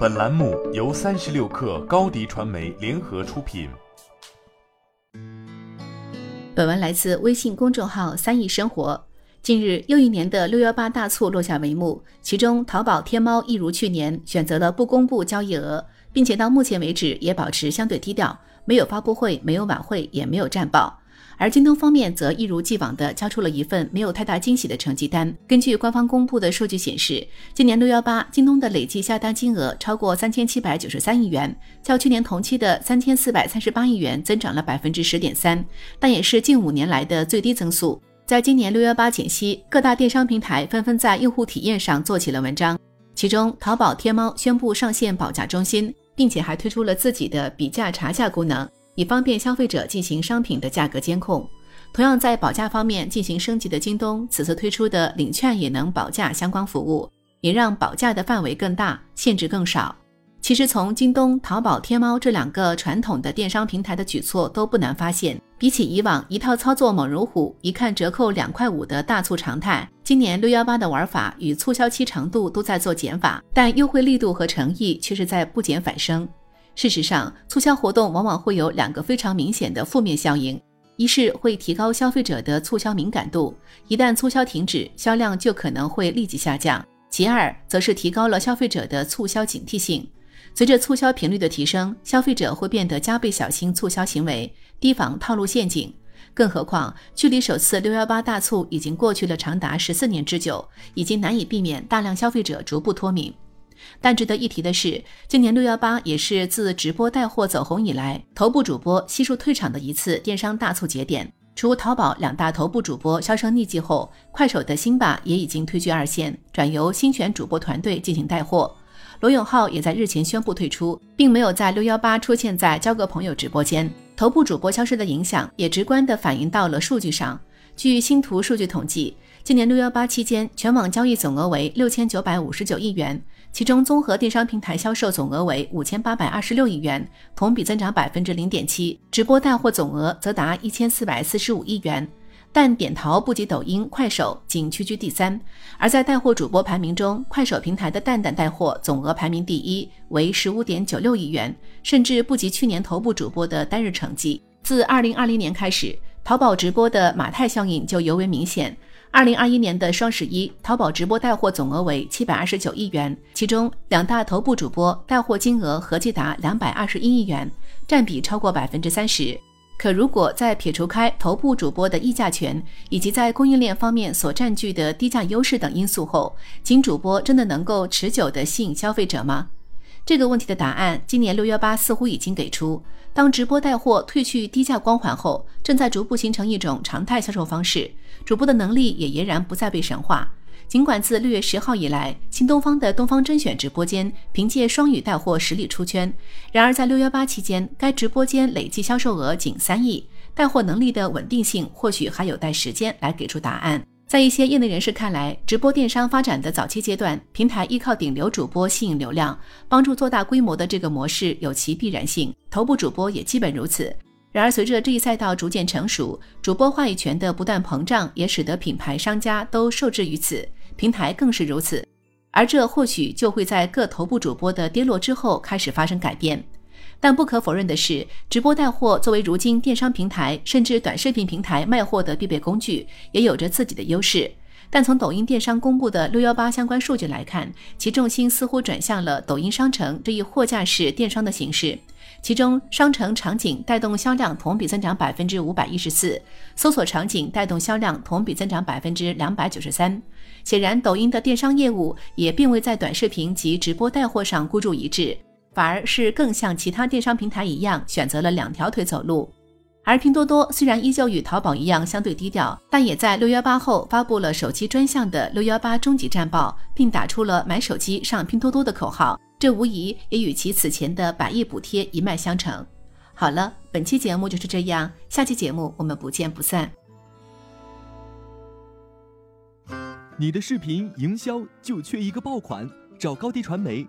本栏目由三十六氪高低传媒联合出品。本文来自微信公众号“三亿生活”。近日，又一年的六幺八大促落下帷幕，其中淘宝、天猫一如去年选择了不公布交易额，并且到目前为止也保持相对低调，没有发布会，没有晚会，也没有战报。而京东方面则一如既往地交出了一份没有太大惊喜的成绩单。根据官方公布的数据显示，今年六幺八，京东的累计下单金额超过三千七百九十三亿元，较去年同期的三千四百三十八亿元增长了百分之十点三，但也是近五年来的最低增速。在今年六幺八前夕，各大电商平台纷纷在用户体验上做起了文章，其中淘宝、天猫宣布上线保价中心，并且还推出了自己的比价查价功能。以方便消费者进行商品的价格监控。同样在保价方面进行升级的京东，此次推出的领券也能保价相关服务，也让保价的范围更大，限制更少。其实从京东、淘宝、天猫这两个传统的电商平台的举措都不难发现，比起以往一套操作猛如虎，一看折扣两块五的大促常态，今年六幺八的玩法与促销期长度都在做减法，但优惠力度和诚意却是在不减反升。事实上，促销活动往往会有两个非常明显的负面效应：一是会提高消费者的促销敏感度，一旦促销停止，销量就可能会立即下降；其二，则是提高了消费者的促销警惕性。随着促销频率的提升，消费者会变得加倍小心促销行为，提防套路陷阱。更何况，距离首次六幺八大促已经过去了长达十四年之久，已经难以避免大量消费者逐步脱敏。但值得一提的是，今年六幺八也是自直播带货走红以来，头部主播悉数退场的一次电商大促节点。除淘宝两大头部主播销声匿迹后，快手的辛巴也已经退居二线，转由新选主播团队进行带货。罗永浩也在日前宣布退出，并没有在六幺八出现在交个朋友直播间。头部主播消失的影响，也直观地反映到了数据上。据星图数据统计，今年六幺八期间，全网交易总额为六千九百五十九亿元。其中，综合电商平台销售总额为五千八百二十六亿元，同比增长百分之零点七；直播带货总额则达一千四百四十五亿元，但点淘不及抖音、快手，仅屈居第三。而在带货主播排名中，快手平台的蛋蛋带货总额排名第一，为十五点九六亿元，甚至不及去年头部主播的单日成绩。自二零二零年开始，淘宝直播的马太效应就尤为明显。二零二一年的双十一，淘宝直播带货总额为七百二十九亿元，其中两大头部主播带货金额合计达两百二十一亿元，占比超过百分之三十。可如果在撇除开头部主播的议价权以及在供应链方面所占据的低价优势等因素后，仅主播真的能够持久的吸引消费者吗？这个问题的答案，今年六幺八似乎已经给出。当直播带货褪去低价光环后，正在逐步形成一种常态销售方式，主播的能力也俨然不再被神化。尽管自六月十号以来，新东方的东方甄选直播间凭借双语带货实力出圈，然而在六幺八期间，该直播间累计销售额仅三亿，带货能力的稳定性或许还有待时间来给出答案。在一些业内人士看来，直播电商发展的早期阶段，平台依靠顶流主播吸引流量，帮助做大规模的这个模式有其必然性，头部主播也基本如此。然而，随着这一赛道逐渐成熟，主播话语权的不断膨胀，也使得品牌商家都受制于此，平台更是如此。而这或许就会在各头部主播的跌落之后开始发生改变。但不可否认的是，直播带货作为如今电商平台甚至短视频平台卖货的必备工具，也有着自己的优势。但从抖音电商公布的六幺八相关数据来看，其重心似乎转向了抖音商城这一货架式电商的形式。其中，商城场景带动销量同比增长百分之五百一十四，搜索场景带动销量同比增长百分之两百九十三。显然，抖音的电商业务也并未在短视频及直播带货上孤注一掷。反而是更像其他电商平台一样，选择了两条腿走路。而拼多多虽然依旧与淘宝一样相对低调，但也在六幺八后发布了手机专项的六幺八终极战报，并打出了“买手机上拼多多”的口号。这无疑也与其此前的百亿补贴一脉相承。好了，本期节目就是这样，下期节目我们不见不散。你的视频营销就缺一个爆款，找高低传媒。